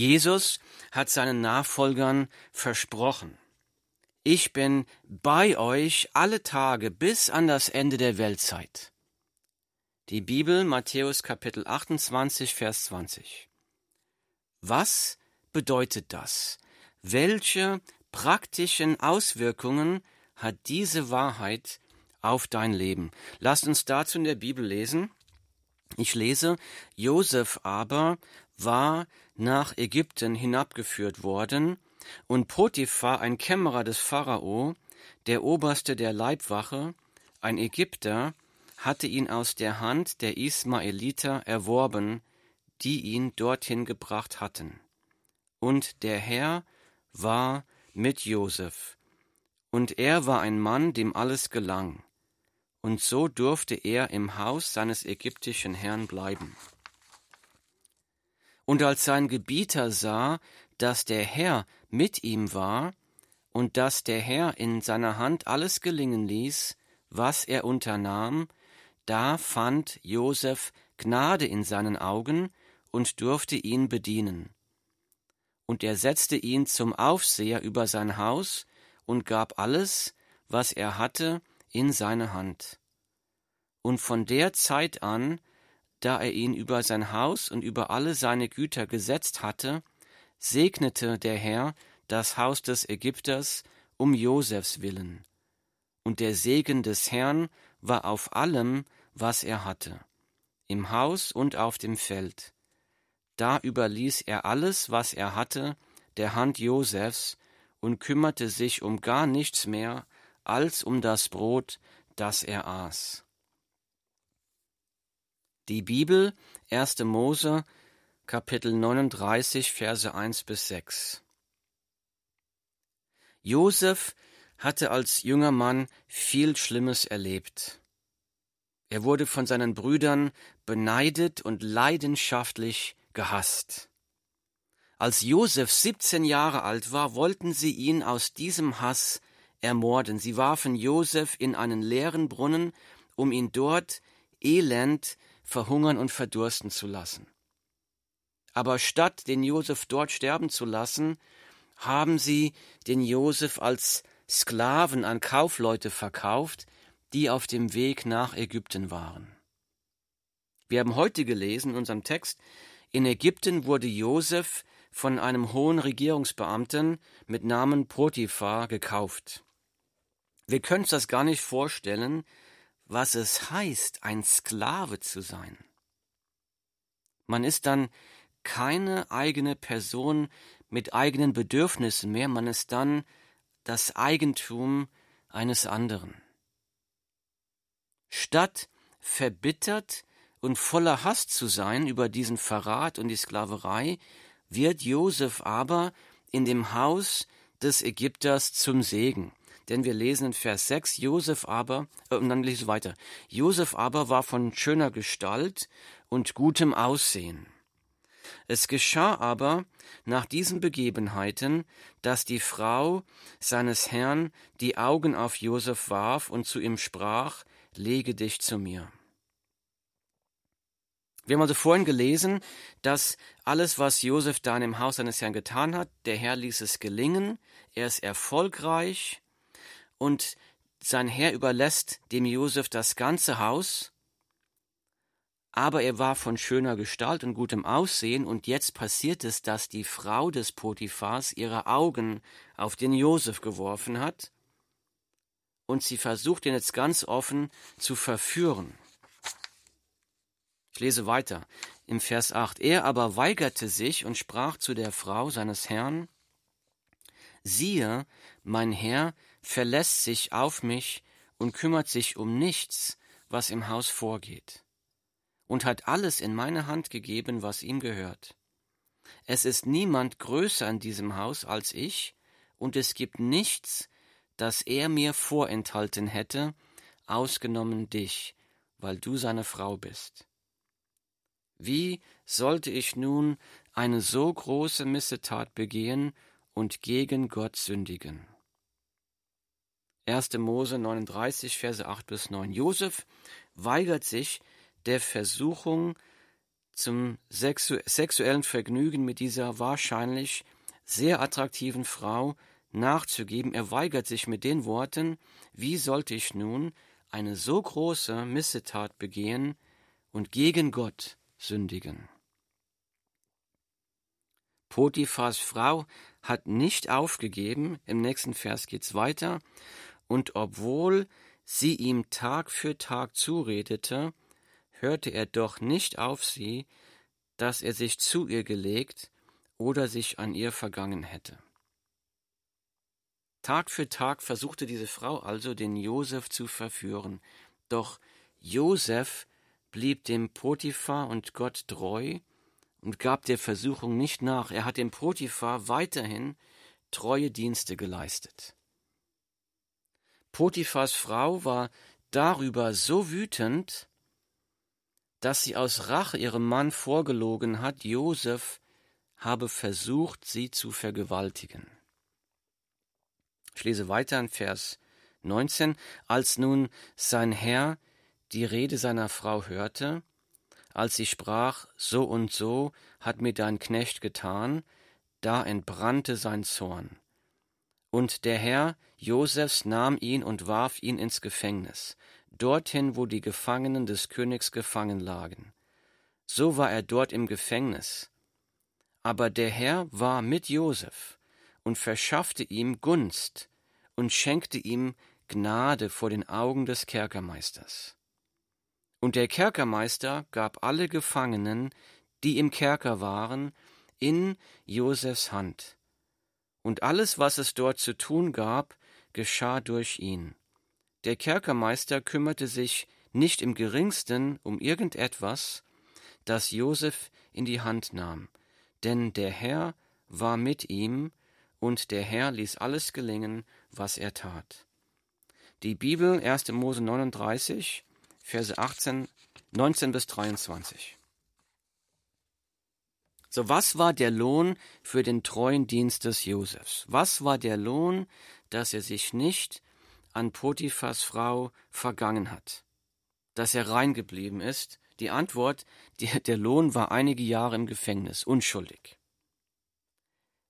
Jesus hat seinen Nachfolgern versprochen, ich bin bei euch alle Tage bis an das Ende der Weltzeit. Die Bibel Matthäus Kapitel 28 Vers 20. Was bedeutet das? Welche praktischen Auswirkungen hat diese Wahrheit auf dein Leben? Lasst uns dazu in der Bibel lesen. Ich lese, Josef aber war nach Ägypten hinabgeführt worden, und Potiphar, ein Kämmerer des Pharao, der Oberste der Leibwache, ein Ägypter, hatte ihn aus der Hand der Ismaeliter erworben, die ihn dorthin gebracht hatten. Und der Herr war mit Josef, und er war ein Mann, dem alles gelang, und so durfte er im Haus seines ägyptischen Herrn bleiben. Und als sein Gebieter sah, dass der Herr mit ihm war und dass der Herr in seiner Hand alles gelingen ließ, was er unternahm, da fand Josef Gnade in seinen Augen und durfte ihn bedienen. Und er setzte ihn zum Aufseher über sein Haus und gab alles, was er hatte, in seine Hand. Und von der Zeit an da er ihn über sein Haus und über alle seine Güter gesetzt hatte, segnete der Herr das Haus des Ägypters um Josefs willen. Und der Segen des Herrn war auf allem, was er hatte, im Haus und auf dem Feld. Da überließ er alles, was er hatte, der Hand Josefs und kümmerte sich um gar nichts mehr als um das Brot, das er aß. Die Bibel, 1. Mose, Kapitel 39, Verse 1 bis 6. Josef hatte als junger Mann viel Schlimmes erlebt. Er wurde von seinen Brüdern beneidet und leidenschaftlich gehasst. Als Josef 17 Jahre alt war, wollten sie ihn aus diesem Hass ermorden. Sie warfen Josef in einen leeren Brunnen, um ihn dort elend verhungern und verdursten zu lassen. Aber statt den Josef dort sterben zu lassen, haben sie den Josef als Sklaven an Kaufleute verkauft, die auf dem Weg nach Ägypten waren. Wir haben heute gelesen in unserem Text, in Ägypten wurde Josef von einem hohen Regierungsbeamten mit Namen Potiphar gekauft. Wir können uns das gar nicht vorstellen, was es heißt, ein Sklave zu sein. Man ist dann keine eigene Person mit eigenen Bedürfnissen mehr, man ist dann das Eigentum eines anderen. Statt verbittert und voller Hass zu sein über diesen Verrat und die Sklaverei, wird Josef aber in dem Haus des Ägypters zum Segen. Denn wir lesen in Vers 6, Josef aber, äh, und dann lese ich weiter, Josef aber war von schöner Gestalt und gutem Aussehen. Es geschah aber nach diesen Begebenheiten, dass die Frau seines Herrn die Augen auf Josef warf und zu ihm sprach, lege dich zu mir. Wir haben also vorhin gelesen, dass alles, was Josef da in dem Haus seines Herrn getan hat, der Herr ließ es gelingen, er ist erfolgreich, und sein Herr überlässt dem Josef das ganze Haus, aber er war von schöner Gestalt und gutem Aussehen, und jetzt passiert es, dass die Frau des Potiphars ihre Augen auf den Josef geworfen hat, und sie versucht ihn jetzt ganz offen zu verführen. Ich lese weiter im Vers 8. Er aber weigerte sich und sprach zu der Frau seines Herrn, Siehe, mein Herr verlässt sich auf mich und kümmert sich um nichts, was im Haus vorgeht, und hat alles in meine Hand gegeben, was ihm gehört. Es ist niemand größer in diesem Haus als ich, und es gibt nichts, das er mir vorenthalten hätte, ausgenommen dich, weil du seine Frau bist. Wie sollte ich nun eine so große Missetat begehen und gegen Gott sündigen? 1. Mose 39, Verse 8 bis 9. Josef weigert sich der Versuchung zum sexu sexuellen Vergnügen mit dieser wahrscheinlich sehr attraktiven Frau nachzugeben. Er weigert sich mit den Worten, wie sollte ich nun eine so große Missetat begehen und gegen Gott sündigen? Potiphas Frau hat nicht aufgegeben, im nächsten Vers geht's weiter, und obwohl sie ihm Tag für Tag zuredete, hörte er doch nicht auf sie, dass er sich zu ihr gelegt oder sich an ihr vergangen hätte. Tag für Tag versuchte diese Frau also, den Josef zu verführen, doch Josef blieb dem Potiphar und Gott treu und gab der Versuchung nicht nach. Er hat dem Potiphar weiterhin treue Dienste geleistet. Potiphars Frau war darüber so wütend, dass sie aus Rache ihrem Mann vorgelogen hat, Josef habe versucht, sie zu vergewaltigen. Ich lese weiter in Vers 19. Als nun sein Herr die Rede seiner Frau hörte, als sie sprach, so und so hat mir dein Knecht getan, da entbrannte sein Zorn. Und der Herr Josefs nahm ihn und warf ihn ins Gefängnis, dorthin, wo die Gefangenen des Königs gefangen lagen. So war er dort im Gefängnis. Aber der Herr war mit Josef und verschaffte ihm Gunst und schenkte ihm Gnade vor den Augen des Kerkermeisters. Und der Kerkermeister gab alle Gefangenen, die im Kerker waren, in Josefs Hand. Und alles, was es dort zu tun gab, geschah durch ihn. Der Kerkermeister kümmerte sich nicht im geringsten um irgendetwas, das Josef in die Hand nahm, denn der Herr war mit ihm, und der Herr ließ alles gelingen, was er tat. Die Bibel 1. Mose 39, Verse 18, 19 bis 23. So, was war der Lohn für den treuen Dienst des Josefs? Was war der Lohn, dass er sich nicht an Potiphas Frau vergangen hat? Dass er rein geblieben ist? Die Antwort, die, der Lohn war einige Jahre im Gefängnis, unschuldig.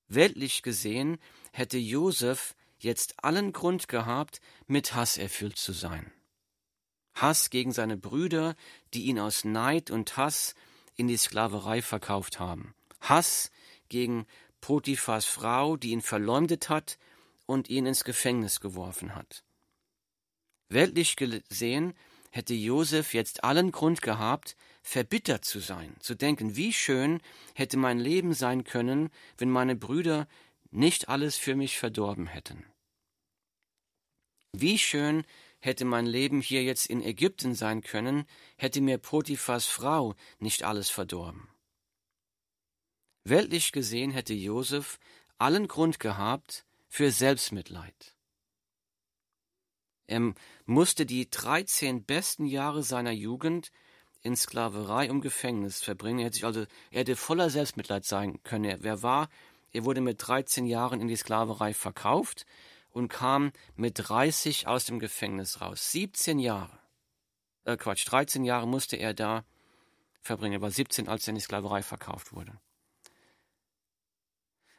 Weltlich gesehen hätte Josef jetzt allen Grund gehabt, mit Hass erfüllt zu sein. Hass gegen seine Brüder, die ihn aus Neid und Hass in die Sklaverei verkauft haben. Hass gegen Potiphas Frau, die ihn verleumdet hat und ihn ins Gefängnis geworfen hat. Weltlich gesehen hätte Josef jetzt allen Grund gehabt, verbittert zu sein, zu denken, wie schön hätte mein Leben sein können, wenn meine Brüder nicht alles für mich verdorben hätten. Wie schön hätte mein Leben hier jetzt in Ägypten sein können, hätte mir Potiphas Frau nicht alles verdorben. Weltlich gesehen hätte Josef allen Grund gehabt für Selbstmitleid. Er musste die 13 besten Jahre seiner Jugend in Sklaverei und Gefängnis verbringen. Er hätte also, er hätte voller Selbstmitleid sein können. Wer war? Er wurde mit 13 Jahren in die Sklaverei verkauft und kam mit 30 aus dem Gefängnis raus. 17 Jahre. Äh, Quatsch, 13 Jahre musste er da verbringen. Er war 17, als er in die Sklaverei verkauft wurde.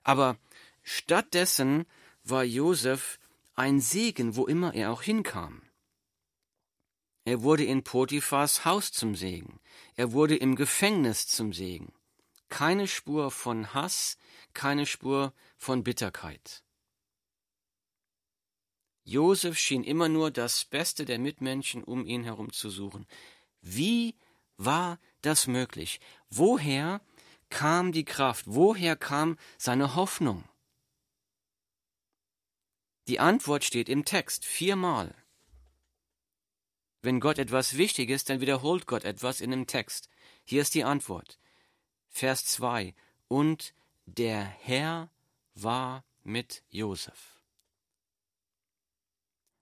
Aber stattdessen war Josef ein Segen, wo immer er auch hinkam. Er wurde in Potiphas Haus zum Segen. Er wurde im Gefängnis zum Segen. Keine Spur von Hass, keine Spur von Bitterkeit. Josef schien immer nur das Beste der Mitmenschen um ihn herum zu suchen. Wie war das möglich? Woher kam die Kraft? Woher kam seine Hoffnung? Die Antwort steht im Text viermal. Wenn Gott etwas wichtig ist, dann wiederholt Gott etwas in dem Text. Hier ist die Antwort. Vers 2. Und der Herr war mit Josef.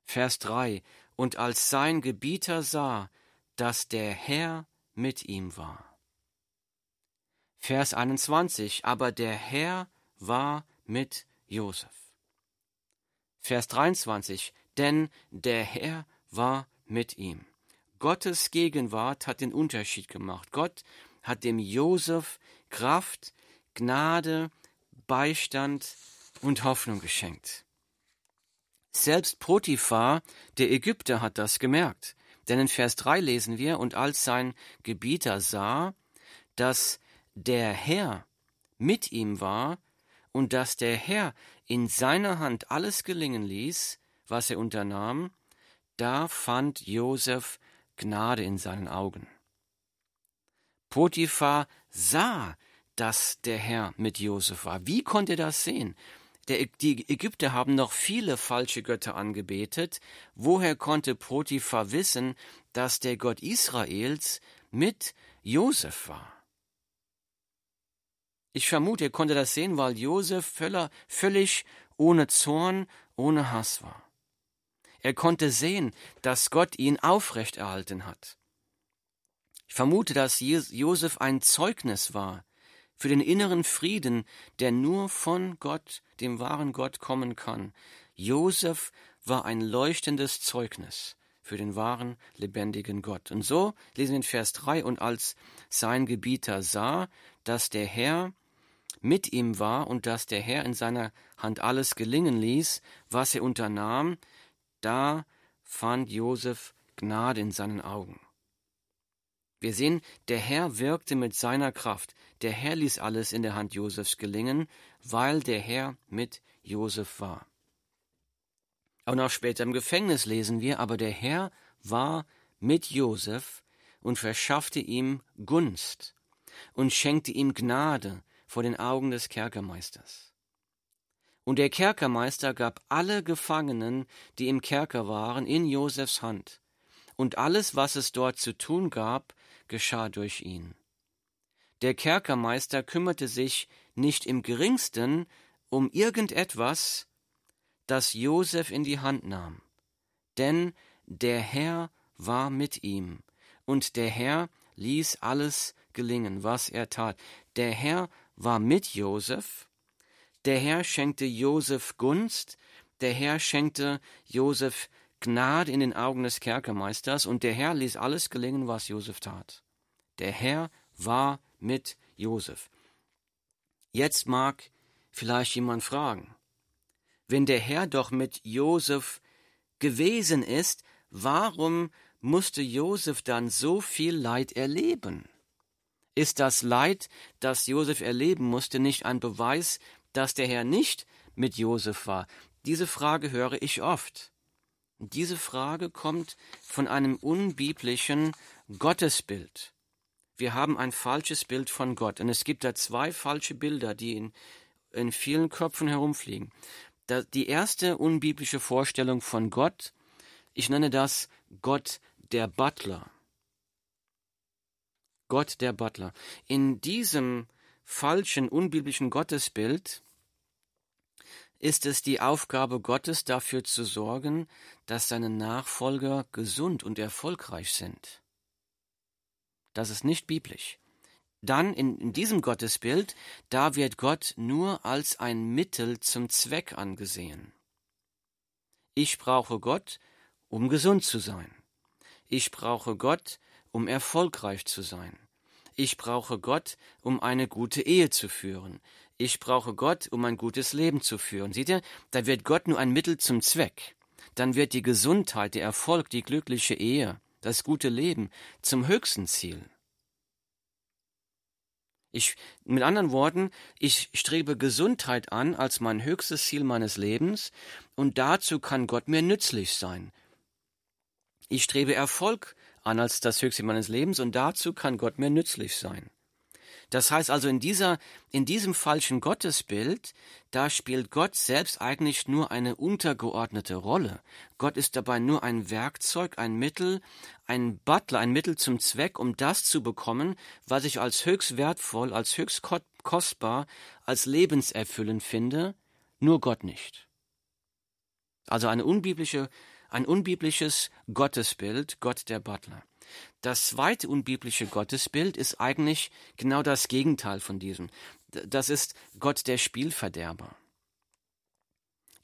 Vers 3 Und als sein Gebieter sah, dass der Herr mit ihm war. Vers 21 Aber der Herr war mit Josef. Vers 23 Denn der Herr war mit ihm. Gottes Gegenwart hat den Unterschied gemacht. Gott hat dem Josef Kraft, Gnade, Beistand und Hoffnung geschenkt. Selbst Potiphar, der Ägypter, hat das gemerkt. Denn in Vers 3 lesen wir, und als sein Gebieter sah, dass der Herr mit ihm war und dass der Herr in seiner Hand alles gelingen ließ, was er unternahm, da fand Josef Gnade in seinen Augen. Potiphar sah, dass der Herr mit Josef war. Wie konnte er das sehen? Der, die Ägypter haben noch viele falsche Götter angebetet. Woher konnte Potiphar wissen, dass der Gott Israels mit Josef war? Ich vermute, er konnte das sehen, weil Josef völlig ohne Zorn, ohne Hass war. Er konnte sehen, dass Gott ihn aufrechterhalten hat. Ich vermute, dass Josef ein Zeugnis war für den inneren Frieden, der nur von Gott, dem wahren Gott, kommen kann. Josef war ein leuchtendes Zeugnis für den wahren, lebendigen Gott. Und so lesen wir in Vers 3, und als sein Gebieter sah, dass der Herr mit ihm war und dass der Herr in seiner Hand alles gelingen ließ, was er unternahm, da fand Josef Gnade in seinen Augen. Wir sehen, der Herr wirkte mit seiner Kraft. Der Herr ließ alles in der Hand Josefs gelingen, weil der Herr mit Josef war. Und auch später im Gefängnis lesen wir, aber der Herr war mit Josef und verschaffte ihm Gunst und schenkte ihm Gnade vor den Augen des Kerkermeisters. Und der Kerkermeister gab alle Gefangenen, die im Kerker waren, in Josefs Hand, und alles, was es dort zu tun gab, geschah durch ihn. Der Kerkermeister kümmerte sich nicht im geringsten um irgendetwas, das Josef in die Hand nahm, denn der Herr war mit ihm, und der Herr ließ alles gelingen, was er tat. Der Herr war mit Josef, der Herr schenkte Josef Gunst, der Herr schenkte Josef Gnade in den Augen des Kerkermeisters, und der Herr ließ alles gelingen, was Josef tat. Der Herr war mit Josef. Jetzt mag vielleicht jemand fragen, wenn der Herr doch mit Josef gewesen ist, warum musste Josef dann so viel Leid erleben? Ist das Leid, das Josef erleben musste, nicht ein Beweis, dass der Herr nicht mit Josef war? Diese Frage höre ich oft. Diese Frage kommt von einem unbiblischen Gottesbild. Wir haben ein falsches Bild von Gott. Und es gibt da zwei falsche Bilder, die in, in vielen Köpfen herumfliegen. Da, die erste unbiblische Vorstellung von Gott, ich nenne das Gott der Butler. Gott der Butler. In diesem falschen, unbiblischen Gottesbild ist es die Aufgabe Gottes dafür zu sorgen, dass seine Nachfolger gesund und erfolgreich sind. Das ist nicht biblisch. Dann in, in, diesem Gottesbild, da wird Gott nur als ein Mittel zum Zweck angesehen. Ich brauche Gott, um gesund zu sein. Ich brauche Gott, um erfolgreich zu sein. Ich brauche Gott, um eine gute Ehe zu führen. Ich brauche Gott, um ein gutes Leben zu führen. Seht ihr, da wird Gott nur ein Mittel zum Zweck. Dann wird die Gesundheit, der Erfolg, die glückliche Ehe, das gute Leben zum höchsten Ziel. Ich, mit anderen Worten, ich strebe Gesundheit an als mein höchstes Ziel meines Lebens und dazu kann Gott mir nützlich sein. Ich strebe Erfolg an als das Höchste meines Lebens und dazu kann Gott mir nützlich sein. Das heißt also in dieser, in diesem falschen Gottesbild, da spielt Gott selbst eigentlich nur eine untergeordnete Rolle. Gott ist dabei nur ein Werkzeug, ein Mittel, ein Butler, ein Mittel zum Zweck, um das zu bekommen, was ich als höchst wertvoll, als höchst kostbar, als lebenserfüllend finde, nur Gott nicht. Also eine unbiblische ein unbiblisches Gottesbild, Gott der Butler. Das zweite unbiblische Gottesbild ist eigentlich genau das Gegenteil von diesem. Das ist Gott der Spielverderber.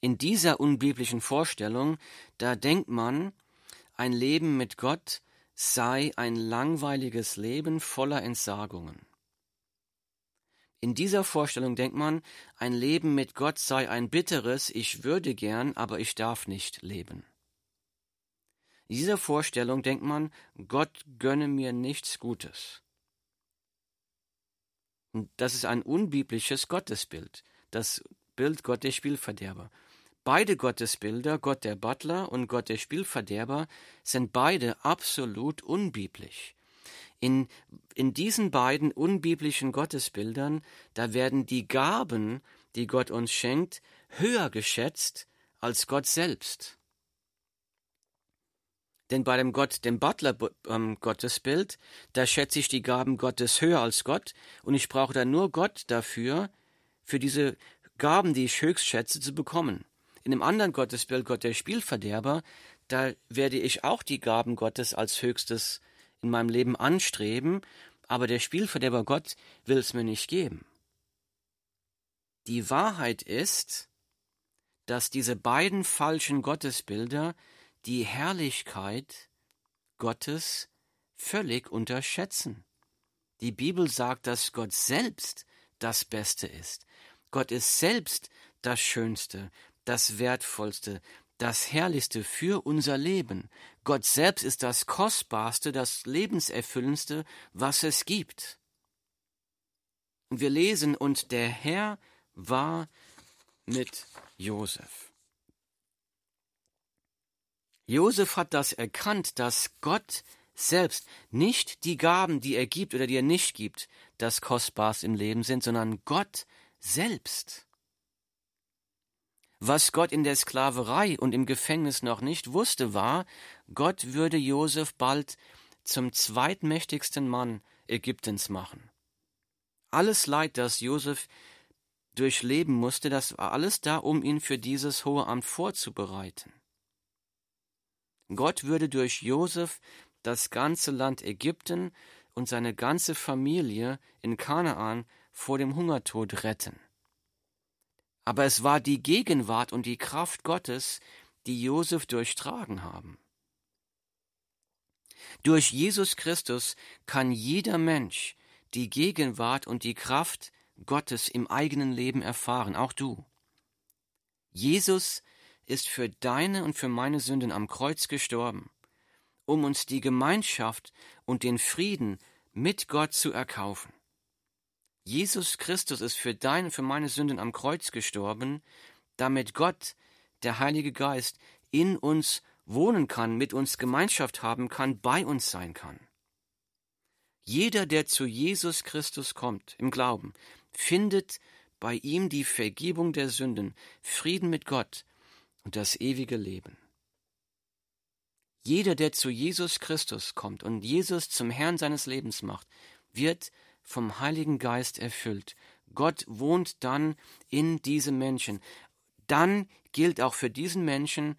In dieser unbiblischen Vorstellung, da denkt man, ein Leben mit Gott sei ein langweiliges Leben voller Entsagungen. In dieser Vorstellung denkt man, ein Leben mit Gott sei ein bitteres, ich würde gern, aber ich darf nicht leben. Dieser Vorstellung denkt man, Gott gönne mir nichts Gutes. Und das ist ein unbiblisches Gottesbild, das Bild Gott der Spielverderber. Beide Gottesbilder, Gott der Butler und Gott der Spielverderber, sind beide absolut unbiblisch. In, in diesen beiden unbiblischen Gottesbildern, da werden die Gaben, die Gott uns schenkt, höher geschätzt als Gott selbst. Denn bei dem Gott, dem Butler ähm, Gottesbild, da schätze ich die Gaben Gottes höher als Gott und ich brauche dann nur Gott dafür, für diese Gaben, die ich höchst schätze, zu bekommen. In dem anderen Gottesbild, Gott der Spielverderber, da werde ich auch die Gaben Gottes als höchstes in meinem Leben anstreben, aber der Spielverderber Gott will es mir nicht geben. Die Wahrheit ist, dass diese beiden falschen Gottesbilder die Herrlichkeit Gottes völlig unterschätzen. Die Bibel sagt, dass Gott selbst das Beste ist. Gott ist selbst das Schönste, das Wertvollste, das Herrlichste für unser Leben. Gott selbst ist das Kostbarste, das Lebenserfüllendste, was es gibt. Und wir lesen, und der Herr war mit Josef. Josef hat das erkannt, dass Gott selbst nicht die Gaben, die er gibt oder die er nicht gibt, das Kostbarste im Leben sind, sondern Gott selbst. Was Gott in der Sklaverei und im Gefängnis noch nicht wusste, war, Gott würde Josef bald zum zweitmächtigsten Mann Ägyptens machen. Alles Leid, das Josef durchleben musste, das war alles da, um ihn für dieses hohe Amt vorzubereiten. Gott würde durch Josef das ganze Land Ägypten und seine ganze Familie in Kanaan vor dem Hungertod retten. Aber es war die Gegenwart und die Kraft Gottes, die Josef durchtragen haben. Durch Jesus Christus kann jeder Mensch die Gegenwart und die Kraft Gottes im eigenen Leben erfahren, auch du. Jesus ist für deine und für meine Sünden am Kreuz gestorben, um uns die Gemeinschaft und den Frieden mit Gott zu erkaufen. Jesus Christus ist für deine und für meine Sünden am Kreuz gestorben, damit Gott, der Heilige Geist, in uns wohnen kann, mit uns Gemeinschaft haben kann, bei uns sein kann. Jeder, der zu Jesus Christus kommt, im Glauben, findet bei ihm die Vergebung der Sünden, Frieden mit Gott und das ewige Leben. Jeder, der zu Jesus Christus kommt und Jesus zum Herrn seines Lebens macht, wird vom Heiligen Geist erfüllt. Gott wohnt dann in diesem Menschen. Dann gilt auch für diesen Menschen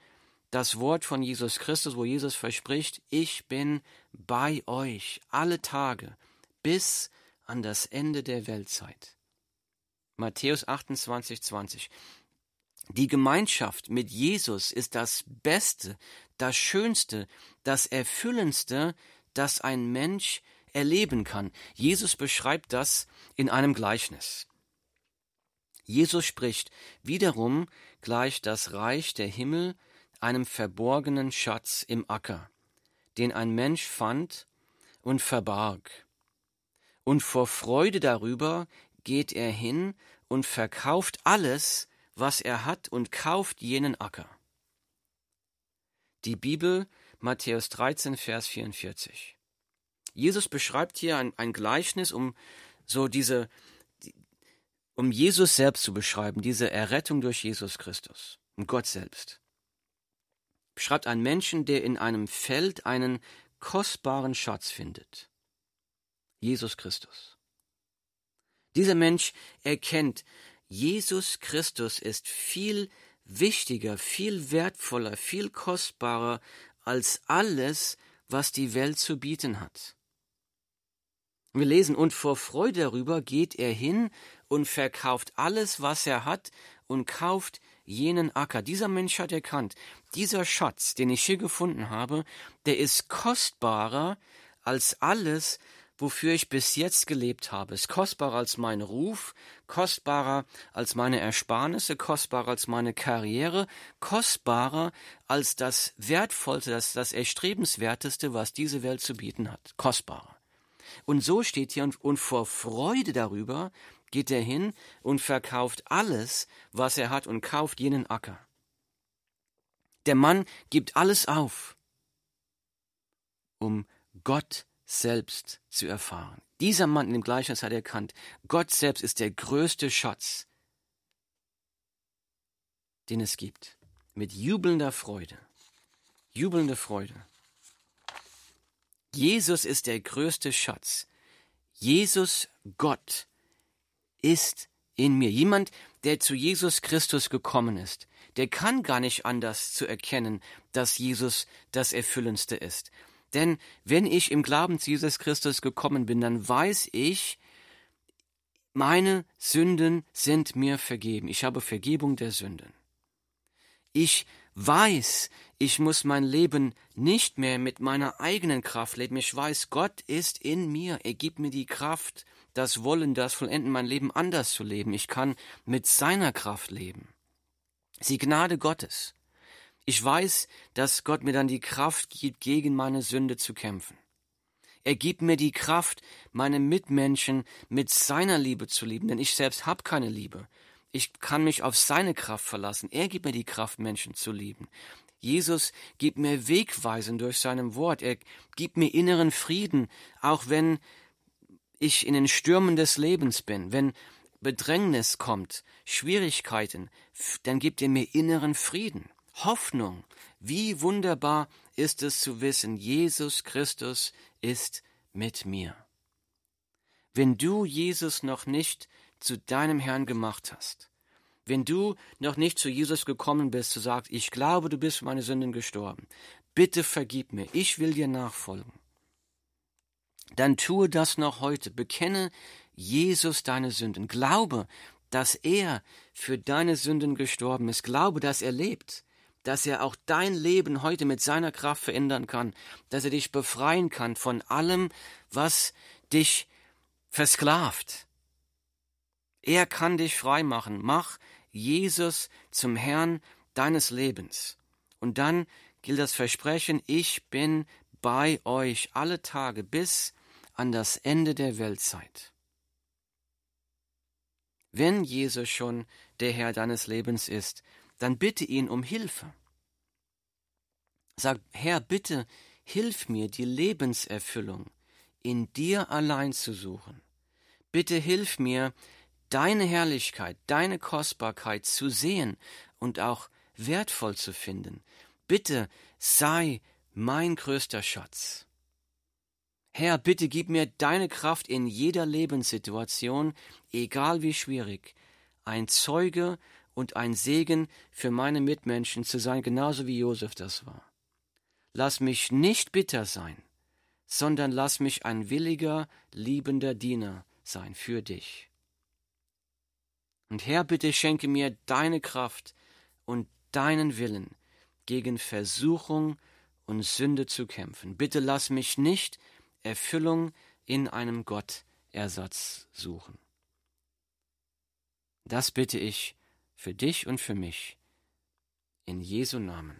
das Wort von Jesus Christus, wo Jesus verspricht, ich bin bei euch alle Tage bis an das Ende der Weltzeit. Matthäus 28, 20. Die Gemeinschaft mit Jesus ist das Beste, das Schönste, das Erfüllendste, das ein Mensch erleben kann. Jesus beschreibt das in einem Gleichnis. Jesus spricht, wiederum gleicht das Reich der Himmel einem verborgenen Schatz im Acker, den ein Mensch fand und verbarg. Und vor Freude darüber geht er hin und verkauft alles, was er hat, und kauft jenen Acker. Die Bibel, Matthäus 13, Vers 44. Jesus beschreibt hier ein, ein Gleichnis, um so diese, um Jesus selbst zu beschreiben, diese Errettung durch Jesus Christus, um Gott selbst. Beschreibt einen Menschen, der in einem Feld einen kostbaren Schatz findet. Jesus Christus. Dieser Mensch erkennt, Jesus Christus ist viel wichtiger, viel wertvoller, viel kostbarer als alles, was die Welt zu bieten hat. Wir lesen, und vor Freude darüber geht er hin und verkauft alles, was er hat, und kauft jenen Acker. Dieser Mensch hat erkannt, dieser Schatz, den ich hier gefunden habe, der ist kostbarer als alles, wofür ich bis jetzt gelebt habe, ist kostbarer als mein Ruf, kostbarer als meine Ersparnisse, kostbarer als meine Karriere, kostbarer als das Wertvollste, das, das Erstrebenswerteste, was diese Welt zu bieten hat. Kostbarer. Und so steht hier und, und vor Freude darüber geht er hin und verkauft alles, was er hat und kauft jenen Acker. Der Mann gibt alles auf, um Gott selbst zu erfahren. Dieser Mann in dem Gleichnis hat erkannt, Gott selbst ist der größte Schatz, den es gibt. Mit jubelnder Freude. Jubelnde Freude. Jesus ist der größte Schatz. Jesus, Gott, ist in mir. Jemand, der zu Jesus Christus gekommen ist, der kann gar nicht anders zu erkennen, dass Jesus das Erfüllendste ist. Denn wenn ich im Glauben zu Jesus Christus gekommen bin, dann weiß ich, meine Sünden sind mir vergeben. Ich habe Vergebung der Sünden. Ich weiß, ich muss mein Leben nicht mehr mit meiner eigenen Kraft leben. Ich weiß, Gott ist in mir. Er gibt mir die Kraft, das Wollen, das Vollenden, mein Leben anders zu leben. Ich kann mit seiner Kraft leben. Sie Gnade Gottes. Ich weiß, dass Gott mir dann die Kraft gibt, gegen meine Sünde zu kämpfen. Er gibt mir die Kraft, meine Mitmenschen mit seiner Liebe zu lieben, denn ich selbst habe keine Liebe. Ich kann mich auf seine Kraft verlassen. Er gibt mir die Kraft, Menschen zu lieben. Jesus gibt mir Wegweisen durch seinem Wort. Er gibt mir inneren Frieden, auch wenn ich in den Stürmen des Lebens bin, wenn Bedrängnis kommt, Schwierigkeiten, dann gibt er mir inneren Frieden. Hoffnung. Wie wunderbar ist es zu wissen, Jesus Christus ist mit mir. Wenn du Jesus noch nicht zu deinem Herrn gemacht hast, wenn du noch nicht zu Jesus gekommen bist, zu sagen, ich glaube, du bist für meine Sünden gestorben, bitte vergib mir, ich will dir nachfolgen. Dann tue das noch heute, bekenne Jesus deine Sünden, glaube, dass er für deine Sünden gestorben ist, glaube, dass er lebt, dass er auch dein Leben heute mit seiner Kraft verändern kann, dass er dich befreien kann von allem, was dich versklavt. Er kann dich frei machen. Mach Jesus zum Herrn deines Lebens. Und dann gilt das Versprechen, ich bin bei euch alle Tage bis an das Ende der Weltzeit. Wenn Jesus schon der Herr deines Lebens ist, dann bitte ihn um Hilfe. Sag, Herr, bitte hilf mir, die Lebenserfüllung in dir allein zu suchen. Bitte hilf mir, deine Herrlichkeit, deine Kostbarkeit zu sehen und auch wertvoll zu finden. Bitte sei mein größter Schatz. Herr, bitte gib mir deine Kraft in jeder Lebenssituation, egal wie schwierig, ein Zeuge und ein Segen für meine Mitmenschen zu sein, genauso wie Josef das war. Lass mich nicht bitter sein, sondern lass mich ein williger, liebender Diener sein für dich. Und Herr, bitte schenke mir deine Kraft und deinen Willen, gegen Versuchung und Sünde zu kämpfen. Bitte lass mich nicht Erfüllung in einem Gottersatz suchen. Das bitte ich für dich und für mich. In Jesu Namen.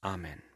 Amen.